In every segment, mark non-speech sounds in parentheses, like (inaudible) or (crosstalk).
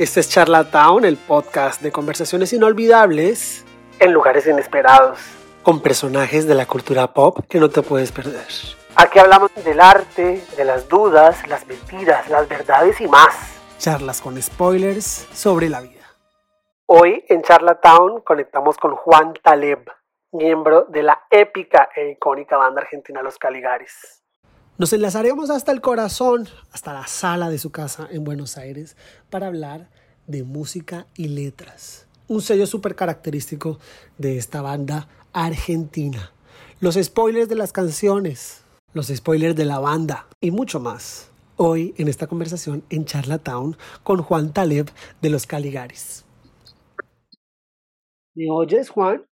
Este es Charlatown, el podcast de conversaciones inolvidables en lugares inesperados, con personajes de la cultura pop que no te puedes perder. Aquí hablamos del arte, de las dudas, las mentiras, las verdades y más. Charlas con spoilers sobre la vida. Hoy en Charlatown conectamos con Juan Taleb, miembro de la épica e icónica banda argentina Los Caligaris. Nos enlazaremos hasta el corazón, hasta la sala de su casa en Buenos Aires, para hablar de música y letras. Un sello súper característico de esta banda argentina. Los spoilers de las canciones, los spoilers de la banda y mucho más. Hoy en esta conversación en Charlatown con Juan Taleb de los Caligaris. ¿Me oyes, Juan?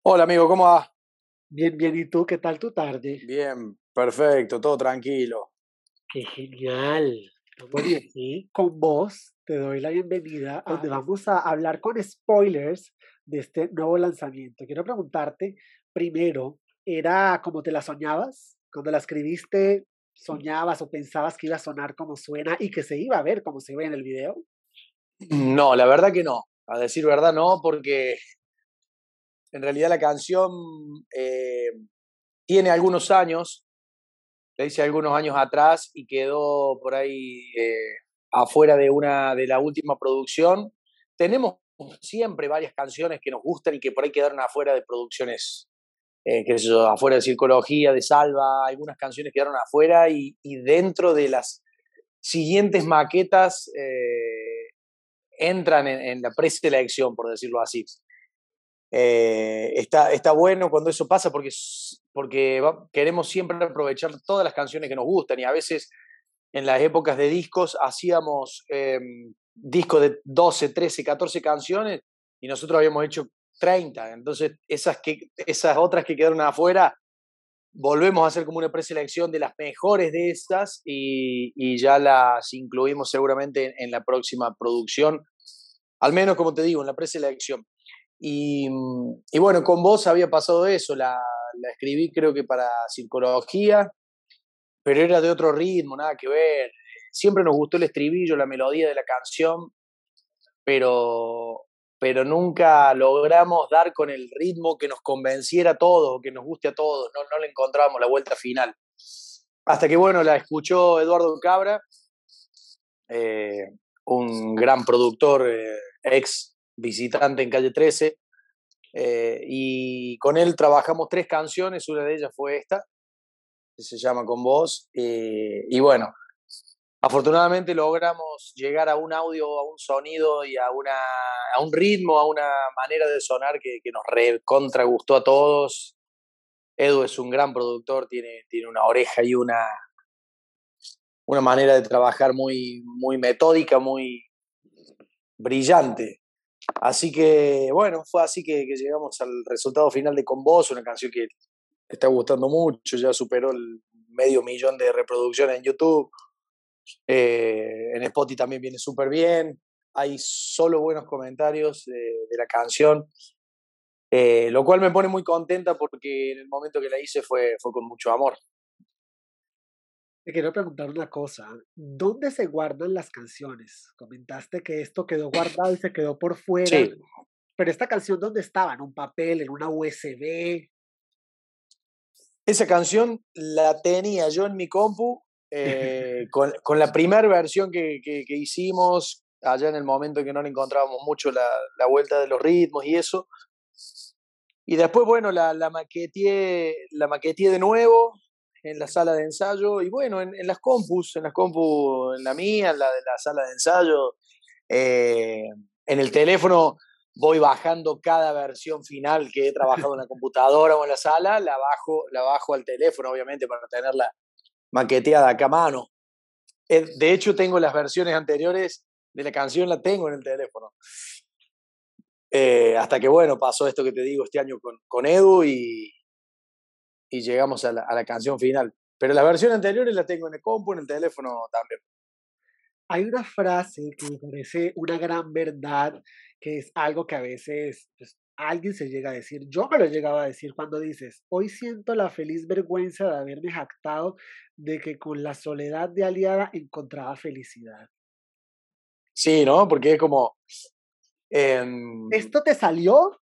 Hola, amigo, ¿cómo va? Bien, bien. ¿Y tú? ¿Qué tal tu tarde? Bien, Perfecto, todo tranquilo. Qué genial. aquí (clears throat) con vos te doy la bienvenida, donde vamos a hablar con spoilers de este nuevo lanzamiento. Quiero preguntarte, primero, ¿era como te la soñabas? Cuando la escribiste, ¿soñabas o pensabas que iba a sonar como suena y que se iba a ver como se ve en el video? No, la verdad que no. A decir verdad, no, porque en realidad la canción eh, tiene algunos años la hice algunos años atrás y quedó por ahí eh, afuera de una de la última producción. Tenemos siempre varias canciones que nos gustan y que por ahí quedaron afuera de producciones, eh, que afuera de Circología, de Salva, algunas canciones quedaron afuera y, dentro de las siguientes maquetas eh, entran en, en la preselección, por decirlo así. Eh, está, está bueno cuando eso pasa porque, porque queremos siempre aprovechar todas las canciones que nos gustan y a veces en las épocas de discos hacíamos em, discos de 12, 13, 14 canciones y nosotros habíamos hecho 30. Entonces esas, que, esas otras que quedaron afuera volvemos a hacer como una preselección de las mejores de estas y, y ya las incluimos seguramente en, la próxima producción. Al menos, como te digo, en la preselección. Y, mm, y, bueno, con vos había pasado eso, la, la, escribí creo que para psicología, pero era de otro ritmo, nada que ver. Siempre nos gustó el estribillo, la melodía de la canción, pero, pero nunca logramos dar con el ritmo que nos convenciera a todos, que nos guste a todos, no, no le encontrábamos la vuelta final. Hasta que bueno, la escuchó Eduardo Cabra, eh, un gran productor, eh, ex visitante en calle 13. Eh, y con él trabajamos tres canciones, una de ellas fue esta, que se llama Con Vos. Eh, y bueno, afortunadamente logramos llegar a un audio, a un sonido y a, una, a un ritmo, a una manera de sonar que, que nos contra gustó a todos. Edu es un gran productor, tiene, tiene una oreja y una, una manera de trabajar muy, muy metódica, muy brillante. Así que, bueno, fue así que, llegamos al resultado final de Con Vos, una canción que está gustando mucho, ya superó el medio millón de reproducciones en YouTube. Eh, en Spotify también viene súper bien. Hay solo buenos comentarios de, la canción, eh, lo cual me pone muy contenta porque en el momento que la hice fue, fue con mucho amor. Te quiero preguntar una cosa. ¿Dónde se guardan las canciones? Comentaste que esto quedó guardado y se quedó por fuera. Sí. Pero esta canción, ¿dónde estaba? ¿En un papel? ¿En una USB? Esa canción la tenía yo en mi compu eh, con, con, la primera versión que, que, hicimos allá en el momento en que no le encontrábamos mucho la, la vuelta de los ritmos y eso. Y después, bueno, la, la, maqueteé, la maqueteé de nuevo, en la sala de ensayo y bueno, en, las compus, en las compus, en la mía, en la de la sala de ensayo, eh, en el teléfono voy bajando cada versión final que he trabajado en la computadora o en la sala, la bajo, la bajo al teléfono, obviamente, para tenerla maqueteada a mano. Eh, de hecho, tengo las versiones anteriores de la canción, la tengo en el teléfono. Eh, hasta que, bueno, pasó esto que te digo este año con, con Edu y, y llegamos a la, canción final. Pero las versiones anteriores las tengo en el compu, en el teléfono también. Hay una frase que me parece una gran verdad, que es algo que a veces pues, alguien se llega a decir. Yo me lo llegaba a decir cuando dices, hoy siento la feliz vergüenza de haberme jactado de que con la soledad de aliada encontraba felicidad. Sí, ¿no? Porque es como... Em, ¿Esto te salió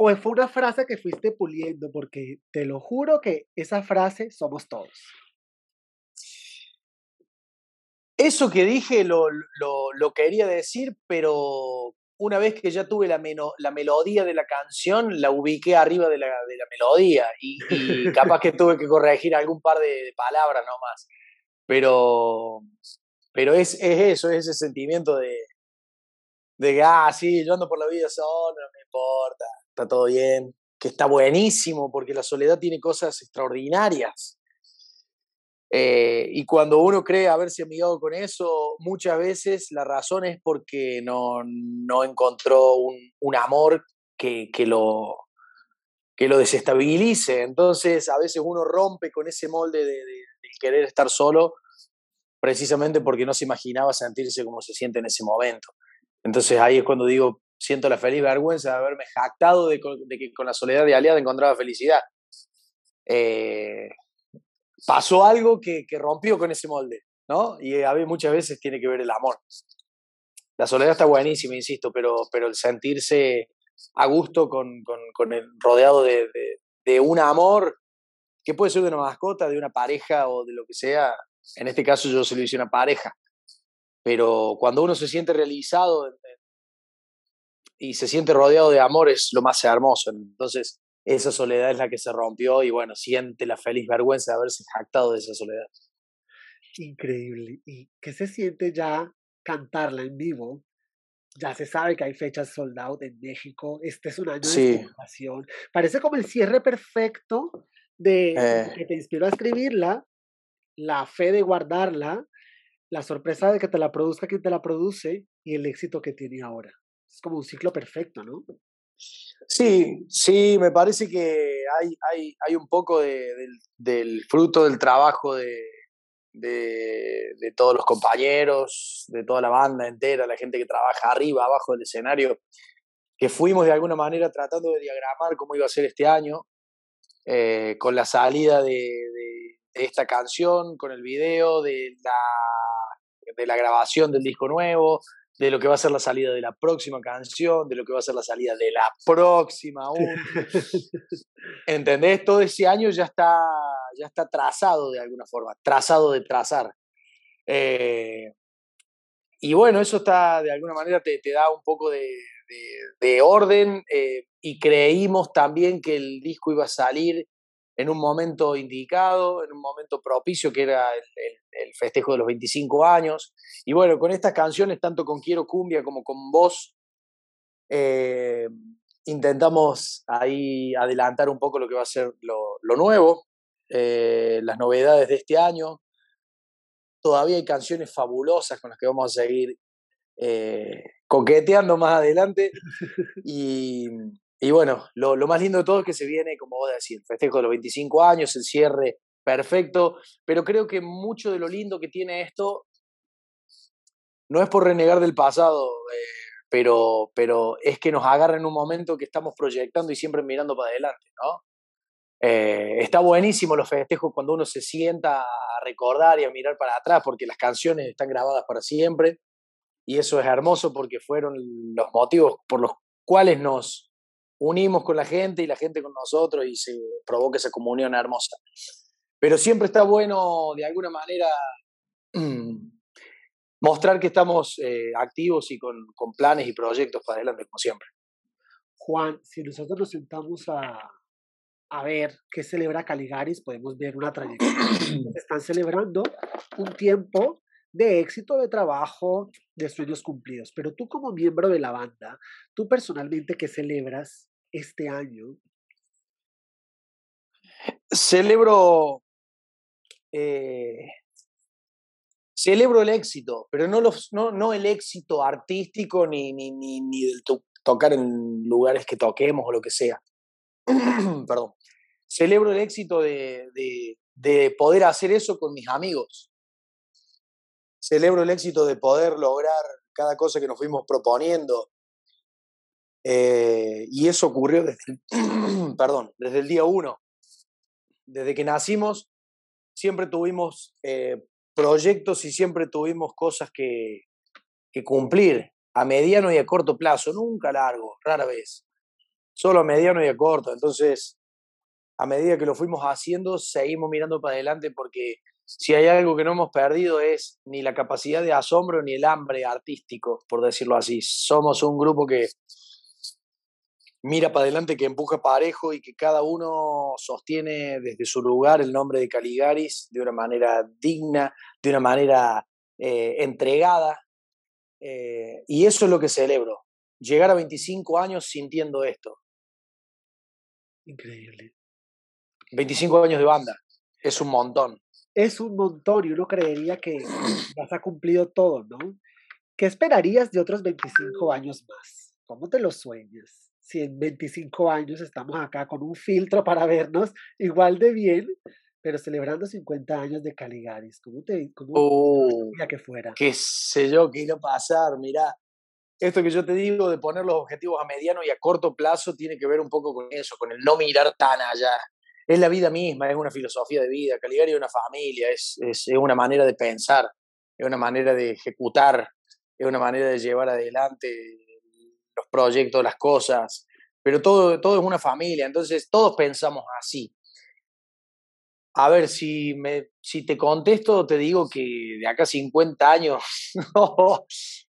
o fue una frase que fuiste puliendo? Porque te lo juro que esa frase somos todos. Eso que dije lo, lo, quería decir, pero una vez que ya tuve la, la melodía de la canción, la ubiqué arriba de la, de la melodía y, (laughs) capaz que tuve que corregir algún par de, palabras nomás. Pero, pero es, es, eso, es ese sentimiento de, de que, ah, sí, yo ando por la vida solo, no me importa, está todo bien, que está buenísimo porque la soledad tiene cosas extraordinarias. Eh, y cuando uno cree haberse amigado con eso, muchas veces la razón es porque no, no encontró un, un amor que, que, lo, que lo desestabilice. Entonces, a veces uno rompe con ese molde de, de, querer estar solo precisamente porque no se imaginaba sentirse como se siente en ese momento. Entonces ahí es cuando digo, siento la feliz vergüenza de haberme jactado de, que con la soledad de aliada encontraba felicidad. Eh, pasó algo que, rompió con ese molde, ¿no? Y a veces, muchas veces tiene que ver el amor. La soledad está buenísima, insisto, pero, pero el sentirse a gusto con, con, el rodeado de, de, un amor que puede ser de una mascota, de una pareja o de lo que sea. En este caso yo se lo hice una pareja. Pero cuando uno se siente realizado y se siente rodeado de amor es lo más hermoso. Entonces, esa soledad es la que se rompió y bueno, siente la feliz vergüenza de haberse jactado de esa soledad. Increíble. ¿Y qué se siente ya cantarla en vivo? Ya se sabe que hay fechas sold out en México. Este es un año de celebración. Parece como el cierre perfecto de eh. que te inspiró a escribirla, la fe de guardarla, la sorpresa de que te la produzca quien te la produce y el éxito que tiene ahora. Es como un ciclo perfecto, ¿no? Sí, sí, me parece que hay, hay, hay un poco de, del, fruto del trabajo de, de, todos los compañeros, de toda la banda entera, la gente que trabaja arriba, abajo del escenario, que fuimos de alguna manera tratando de diagramar cómo iba a ser este año, eh, con la salida de, de, esta canción, con el video, de la, de la grabación del disco nuevo, de lo que va a ser la salida de la próxima canción, de lo que va a ser la salida de la próxima aún. ¿Entendés? Todo ese año ya está, ya está trazado de alguna forma, trazado de trazar. Eh, y bueno, eso está, de alguna manera, te, te da un poco de, de, orden eh, y creímos también que el disco iba a salir en un momento indicado, en un momento propicio, que era el, festejo de los 25 años. Y bueno, con estas canciones, tanto con Quiero Cumbia como con Vos, eh, intentamos ahí adelantar un poco lo que va a ser lo, nuevo, eh, las novedades de este año. Todavía hay canciones fabulosas con las que vamos a seguir eh, coqueteando más adelante. (laughs) Y, y bueno, lo, lo, más lindo de todo es que se viene, como vos decís, el festejo de los 25 años, el cierre perfecto, pero creo que mucho de lo lindo que tiene esto no es por renegar del pasado, eh, pero, pero es que nos agarra en un momento que estamos proyectando y siempre mirando para adelante, ¿no? Eh, está buenísimo los festejos cuando uno se sienta a recordar y a mirar para atrás, porque las canciones están grabadas para siempre, y eso es hermoso porque fueron los motivos por los cuales nos, unimos con la gente y la gente con nosotros y se provoca esa comunión hermosa. Pero siempre está bueno, de alguna manera, (clears throat) mostrar que estamos eh, activos y con, con, planes y proyectos para adelante, como siempre. Juan, si nosotros nos sentamos a, a ver qué celebra Caligaris, podemos ver una trayectoria. (clears throat) Están celebrando un tiempo de éxito, de trabajo, de sueños cumplidos. Pero tú como miembro de la banda, tú personalmente, ¿qué celebras este año? Celebro, eh, celebro el éxito, pero no, no, no el éxito artístico ni, ni, ni, tocar en lugares que toquemos o lo que sea. (clears throat) Perdón. Celebro el éxito de, de, de poder hacer eso con mis amigos. Celebro el éxito de poder lograr cada cosa que nos fuimos proponiendo, eh, y eso ocurrió desde, (clears throat) perdón, desde el día uno. Desde que nacimos, siempre tuvimos eh, proyectos y siempre tuvimos cosas que, que cumplir a mediano y a corto plazo, nunca largo, rara vez, solo a mediano y a corto. Entonces, a medida que lo fuimos haciendo, seguimos mirando para adelante porque si hay algo que no hemos perdido es ni la capacidad de asombro ni el hambre artístico, por decirlo así. Somos un grupo que mira para adelante, que empuja parejo y que cada uno sostiene desde su lugar el nombre de Caligaris de una manera digna, de una manera eh, entregada. Eh, y eso es lo que celebro, llegar a 25 años sintiendo esto. Increíble. 25 años de banda, es un montón. Es un montón y uno creería que vas a cumplido todo, ¿no? ¿Qué esperarías de otros 25 años más? ¿Cómo te lo sueñas? Si en 25 años estamos acá con un filtro para vernos igual de bien, pero celebrando 50 años de Caligaris, ¿cómo te cómo uh, que fuera? Qué sé yo qué iba a pasar, mirá. Esto que yo te digo de poner los objetivos a mediano y a corto plazo tiene que ver un poco con eso, con el no mirar tan allá es la vida misma, es una filosofía de vida. Caligari es una familia, es, es, una manera de pensar, es una manera de ejecutar, es una manera de llevar adelante los proyectos, las cosas, pero todo, todo es una familia, entonces todos pensamos así. A ver, si, me, si te contesto, te digo que de acá 50 años, (laughs)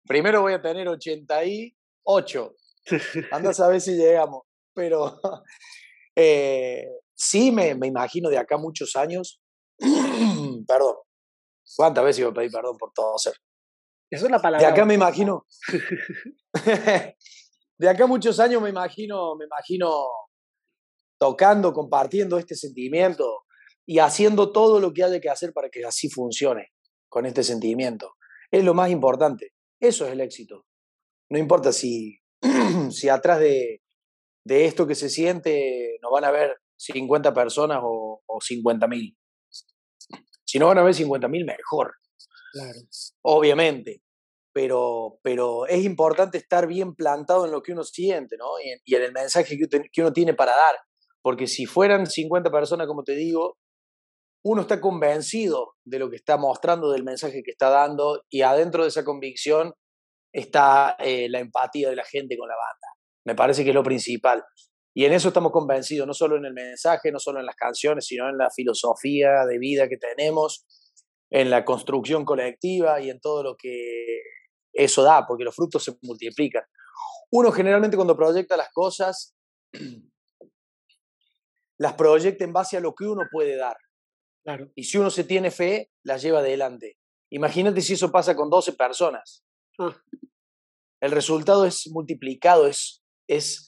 primero voy a tener 88. Anda a saber si llegamos, pero (laughs) eh, sí me, me imagino de acá muchos años, (clears throat) perdón, ¿cuántas veces iba a pedir perdón por todo hacer? Eso es la palabra. De acá me imagino, (laughs) de acá muchos años me imagino, me imagino tocando, compartiendo este sentimiento y haciendo todo lo que haya que hacer para que así funcione con este sentimiento. Es lo más importante. Eso es el éxito. No importa si, (clears throat) si atrás de, de esto que se siente nos van a ver 50 personas o, o 50 mil. Si no van a ver 50 mil, mejor. Obviamente. Pero, pero es importante estar bien plantado en lo que uno siente, ¿no? Y, en el mensaje que, uno tiene para dar. Porque si fueran 50 personas, como te digo, uno está convencido de lo que está mostrando, del mensaje que está dando, y adentro de esa convicción está eh, la empatía de la gente con la banda. Me parece que es lo principal. Y en eso estamos convencidos, no solo en el mensaje, no solo en las canciones, sino en la filosofía de vida que tenemos, en la construcción colectiva y en todo lo que eso da, porque los frutos se multiplican. Uno generalmente cuando proyecta las cosas, (clears throat) las proyecta en base a lo que uno puede dar. Claro. Y si uno se tiene fe, las lleva adelante. Imagínate si eso pasa con 12 personas. Ah. El resultado es multiplicado, es, es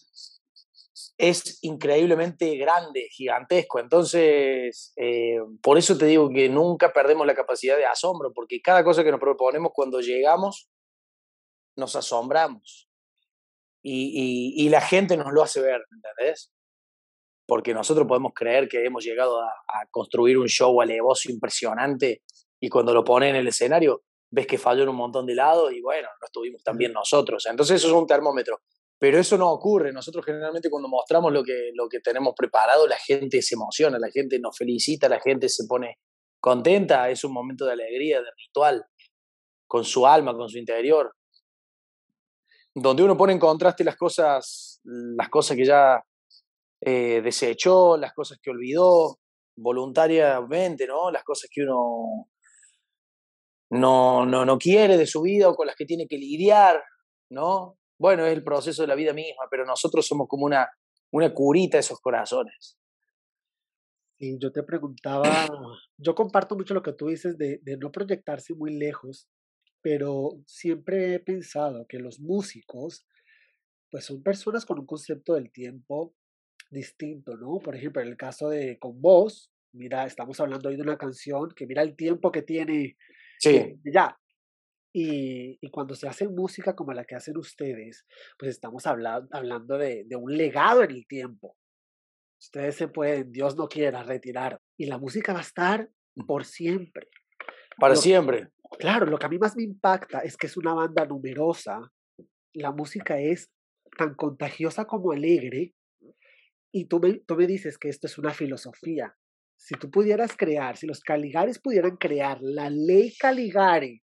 es increíblemente grande, gigantesco. Entonces, eh, por eso te digo que nunca perdemos la capacidad de asombro, porque cada cosa que nos proponemos cuando llegamos, nos asombramos. Y, la gente nos lo hace ver, ¿entendés? Porque nosotros podemos creer que hemos llegado a, construir un show alevoso impresionante y cuando lo ponen en el escenario, ves que falló en un montón de lados y bueno, no estuvimos tan bien nosotros. Entonces eso es un termómetro. Pero eso no ocurre. Nosotros generalmente cuando mostramos lo que, lo que tenemos preparado, la gente se emociona, la gente nos felicita, la gente se pone contenta. Es un momento de alegría, de ritual, con su alma, con su interior. Donde uno pone en contraste las cosas, las cosas que ya eh, desechó, las cosas que olvidó voluntariamente, ¿no? Las cosas que uno no, no, no quiere de su vida o con las que tiene que lidiar, ¿no? Bueno, es el proceso de la vida misma, pero nosotros somos como una, una curita de esos corazones. Y yo te preguntaba, yo comparto mucho lo que tú dices de, de no proyectarse muy lejos, pero siempre he pensado que los músicos, pues son personas con un concepto del tiempo distinto, ¿no? Por ejemplo, en el caso de con vos, mira, estamos hablando hoy de una canción que mira el tiempo que tiene sí. ya, y, y, cuando se hace música como la que hacen ustedes, pues estamos hablando de, de, un legado en el tiempo. Ustedes se pueden, Dios no quiera, retirar. Y la música va a estar por siempre. Para siempre. Claro, lo que a mí más me impacta es que es una banda numerosa. La música es tan contagiosa como alegre. Y tú me, tú me dices que esto es una filosofía. Si tú pudieras crear, si los Caligares pudieran crear la ley Caligari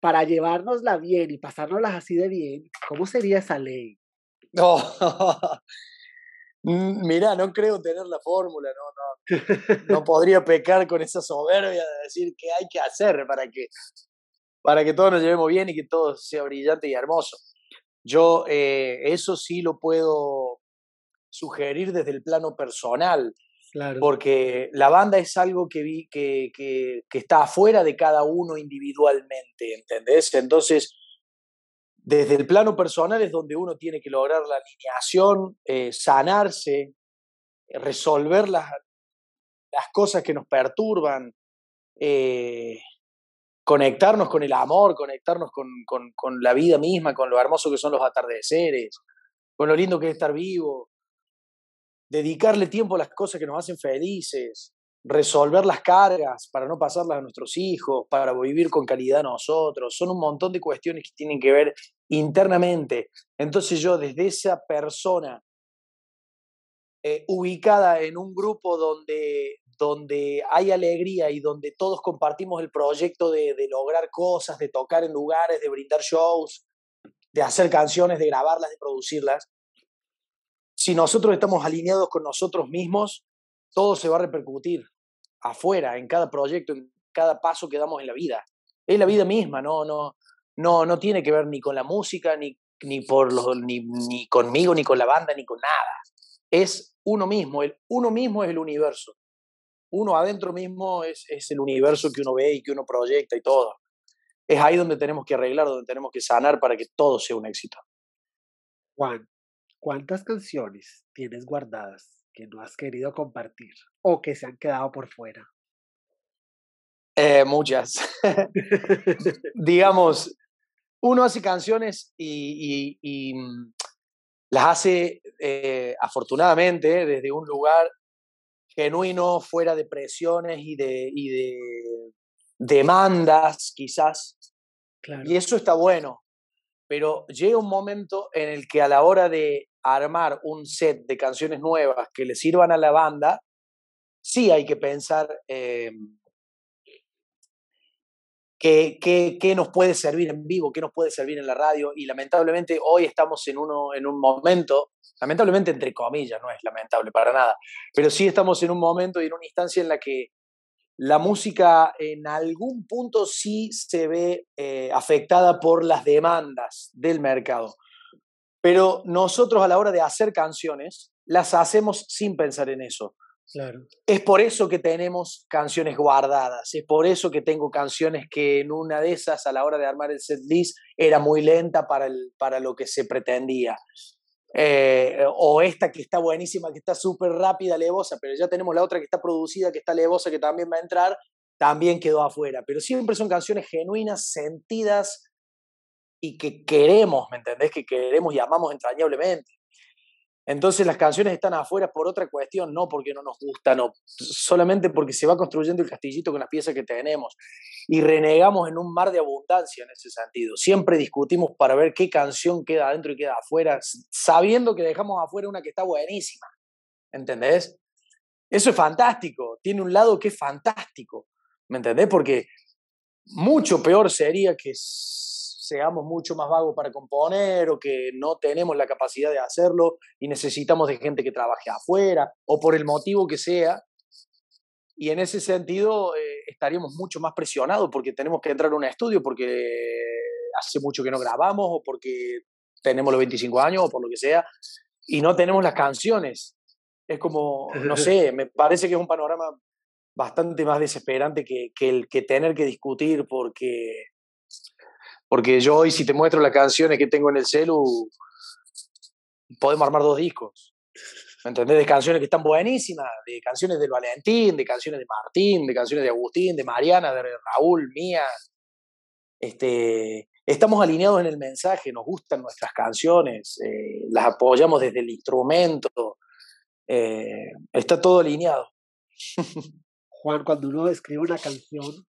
para llevárnosla bien y pasárnoslas así de bien, ¿cómo sería esa ley? No, mira, no creo tener la fórmula, no, no, no (laughs) podría pecar con esa soberbia de decir qué hay que hacer para que, para que todos nos llevemos bien y que todo sea brillante y hermoso. Yo eh, eso sí lo puedo sugerir desde el plano personal, porque la banda es algo que, vi, que, que, está afuera de cada uno individualmente, ¿entendés? Entonces, desde el plano personal es donde uno tiene que lograr la alineación, eh, sanarse, resolver las, las cosas que nos perturban, eh, conectarnos con el amor, conectarnos con, con, con, la vida misma, con lo hermoso que son los atardeceres, con lo lindo que es estar vivo, dedicarle tiempo a las cosas que nos hacen felices, resolver las cargas para no pasarlas a nuestros hijos, para vivir con calidad nosotros. Son un montón de cuestiones que tienen que ver internamente. Entonces yo desde esa persona eh, ubicada en un grupo donde, donde hay alegría y donde todos compartimos el proyecto de, de lograr cosas, de tocar en lugares, de brindar shows, de hacer canciones, de grabarlas, de producirlas, si nosotros estamos alineados con nosotros mismos, todo se va a repercutir afuera, en cada proyecto, en cada paso que damos en la vida. Es la vida misma, no, no, no, no tiene que ver ni con la música, ni, ni, por los, ni, ni conmigo, ni con la banda, ni con nada. Es uno mismo, el uno mismo es el universo. Uno adentro mismo es, es el universo que uno ve y que uno proyecta y todo. Es ahí donde tenemos que arreglar, donde tenemos que sanar para que todo sea un éxito. Juan, ¿Cuántas canciones tienes guardadas que no has querido compartir o que se han quedado por fuera? Eh, muchas. (laughs) (laughs) Digamos, uno hace canciones y, mm, las hace eh, afortunadamente desde un lugar genuino, fuera de presiones y de, y de demandas, quizás. Y eso está bueno. Pero llega un momento en el que a la hora de armar un set de canciones nuevas que le sirvan a la banda, sí hay que pensar eh, qué, nos puede servir en vivo, qué nos puede servir en la radio. Y lamentablemente hoy estamos en, uno, en un momento, lamentablemente entre comillas, no es lamentable para nada, pero sí estamos en un momento y en una instancia en la que la música en algún punto sí se ve eh, afectada por las demandas del mercado. Pero nosotros a la hora de hacer canciones, las hacemos sin pensar en eso. Claro. Es por eso que tenemos canciones guardadas, es por eso que tengo canciones que en una de esas a la hora de armar el set list era muy lenta para, el, para lo que se pretendía. Eh, o esta que está buenísima, que está súper rápida, levosa, pero ya tenemos la otra que está producida, que está levosa, que también va a entrar, también quedó afuera. Pero siempre son canciones genuinas, sentidas, y que queremos, ¿me entendés? Que queremos y amamos entrañablemente. Entonces las canciones están afuera por otra cuestión, no porque no nos gustan, no, solamente porque se va construyendo el castillito con las piezas que tenemos y renegamos en un mar de abundancia en ese sentido. Siempre discutimos para ver qué canción queda adentro y queda afuera, sabiendo que dejamos afuera una que está buenísima, ¿entendés? Eso es fantástico, tiene un lado que es fantástico, ¿me entendés? Porque mucho peor sería que seamos mucho más vagos para componer o que no tenemos la capacidad de hacerlo y necesitamos de gente que trabaje afuera o por el motivo que sea. Y en ese sentido eh, estaríamos mucho más presionados porque tenemos que entrar a un estudio porque hace mucho que no grabamos o porque tenemos los 25 años o por lo que sea y no tenemos las canciones. Es como, no sé, (laughs) me parece que es un panorama bastante más desesperante que, que el que tener que discutir porque porque yo hoy, si te muestro las canciones que tengo en el celu, podemos armar dos discos. ¿Me entendés? De canciones que están buenísimas, de canciones de Valentín, de canciones de Martín, de canciones de Agustín, de Mariana, de Raúl, mía. Este, estamos alineados en el mensaje, nos gustan nuestras canciones, eh, las apoyamos desde el instrumento, eh, está todo alineado. (laughs) Juan, cuando uno escribe una canción,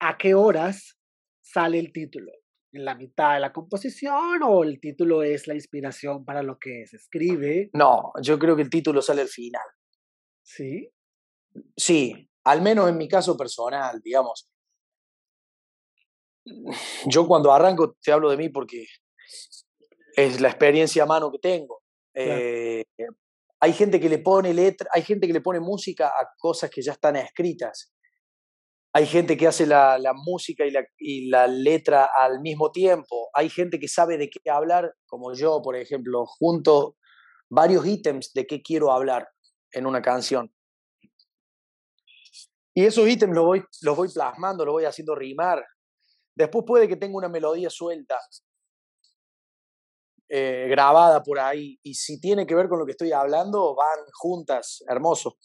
¿a qué horas sale el título? En la mitad de la composición o el título es la inspiración para lo que se escribe? No, yo creo que el título sale al final. ¿Sí? Sí, al menos en mi caso personal, digamos. (sighs) yo cuando arranco te hablo de mí porque es la experiencia a mano que tengo. Eh, hay gente que le pone letra, hay gente que le pone música a cosas que ya están escritas. Hay gente que hace la, música y la, letra al mismo tiempo. Hay gente que sabe de qué hablar, como yo, por ejemplo, junto varios ítems de qué quiero hablar en una canción. Y esos ítems los voy, los voy plasmando, los voy haciendo rimar. Después puede que tenga una melodía suelta, eh, grabada por ahí, y si tiene que ver con lo que estoy hablando, van juntas, hermoso.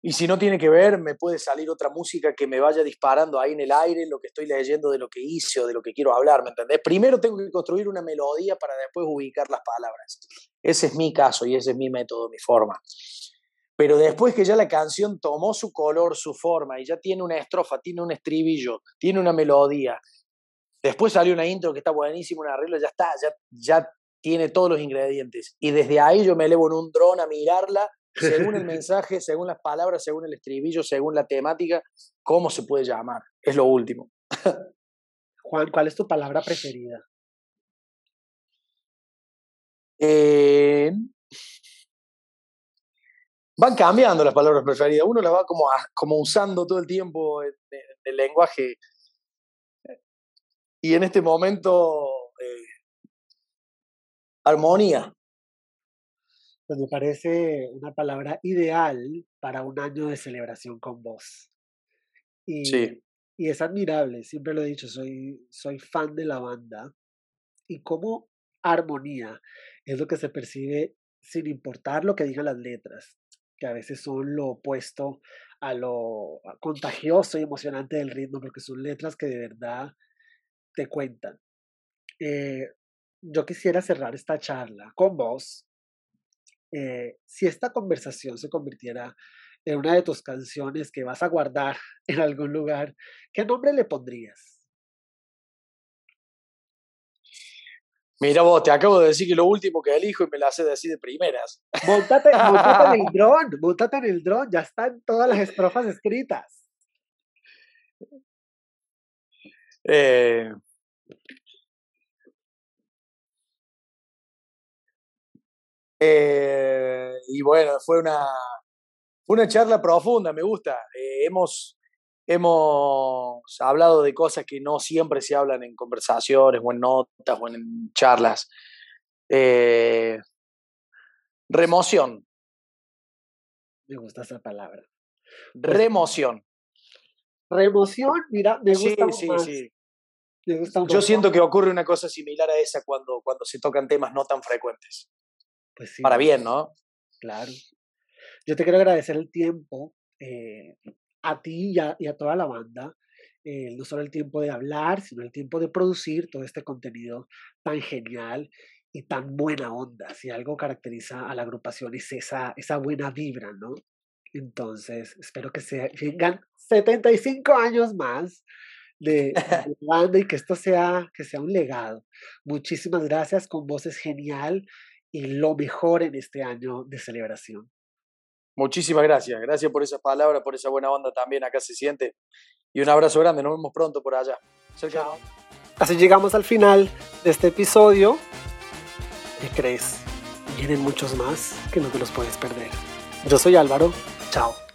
Y si no tiene que ver, me puede salir otra música que me vaya disparando ahí en el aire lo que estoy leyendo de lo que hice o de lo que quiero hablar, ¿me entendés? Primero tengo que construir una melodía para después ubicar las palabras. Ese es mi caso y ese es mi método, mi forma. Pero después que ya la canción tomó su color, su forma y ya tiene una estrofa, tiene un estribillo, tiene una melodía, después salió una intro que está buenísima, un arreglo, ya está, ya, ya tiene todos los ingredientes. Y desde ahí yo me elevo en un dron a mirarla, según el (laughs) mensaje, según las palabras, según el estribillo, según la temática, cómo se puede llamar. Es lo último. Juan, ¿cuál es tu palabra preferida? Eh, van cambiando las palabras preferidas, uno las va como, como usando todo el tiempo el, lenguaje. Y en este momento, eh, armonía. Pues me parece una palabra ideal para un año de celebración con vos. Y, sí. y es admirable, siempre lo he dicho, soy, soy fan de la banda. Y como armonía es lo que se percibe sin importar lo que digan las letras que a veces son lo opuesto a lo contagioso y emocionante del ritmo, porque son letras que de verdad te cuentan. Eh, yo quisiera cerrar esta charla con vos. Eh, si esta conversación se convirtiera en una de tus canciones que vas a guardar (laughs) en algún lugar, ¿qué nombre le pondrías? Mira vos, te acabo de decir que lo último que elijo y me la hace decir de primeras. Montate, en el (laughs) dron, montate en el dron, ya están todas las estrofas escritas. Eh, eh, y bueno, fue una, una charla profunda, me gusta. Eh, hemos hemos hablado de cosas que no siempre se hablan en conversaciones o en notas o en charlas. Eh, remoción. Me gusta esa palabra. Remoción. Remoción, mira, me gusta sí, sí, Sí. Yo siento que ocurre una cosa similar a esa cuando, cuando se tocan temas no tan frecuentes. Pues sí. Para bien, ¿no? Claro. Yo te quiero agradecer el tiempo. Eh, a ti y a, toda la banda, eh, no solo el tiempo de hablar, sino el tiempo de producir todo este contenido tan genial y tan buena onda. Si algo caracteriza a la agrupación es esa, esa buena vibra, ¿no? Entonces, espero que se vengan 75 años más de, de (laughs) banda y que esto sea, que sea un legado. Muchísimas gracias, con voces genial y lo mejor en este año de celebración. Muchísimas gracias. Gracias por esas palabras, por esa buena onda también. Acá se siente. Y un abrazo grande. Nos vemos pronto por allá. Chao. Así llegamos al final de este episodio. ¿Qué crees? Vienen muchos más que no te los puedes perder. Yo soy Álvaro. Chao.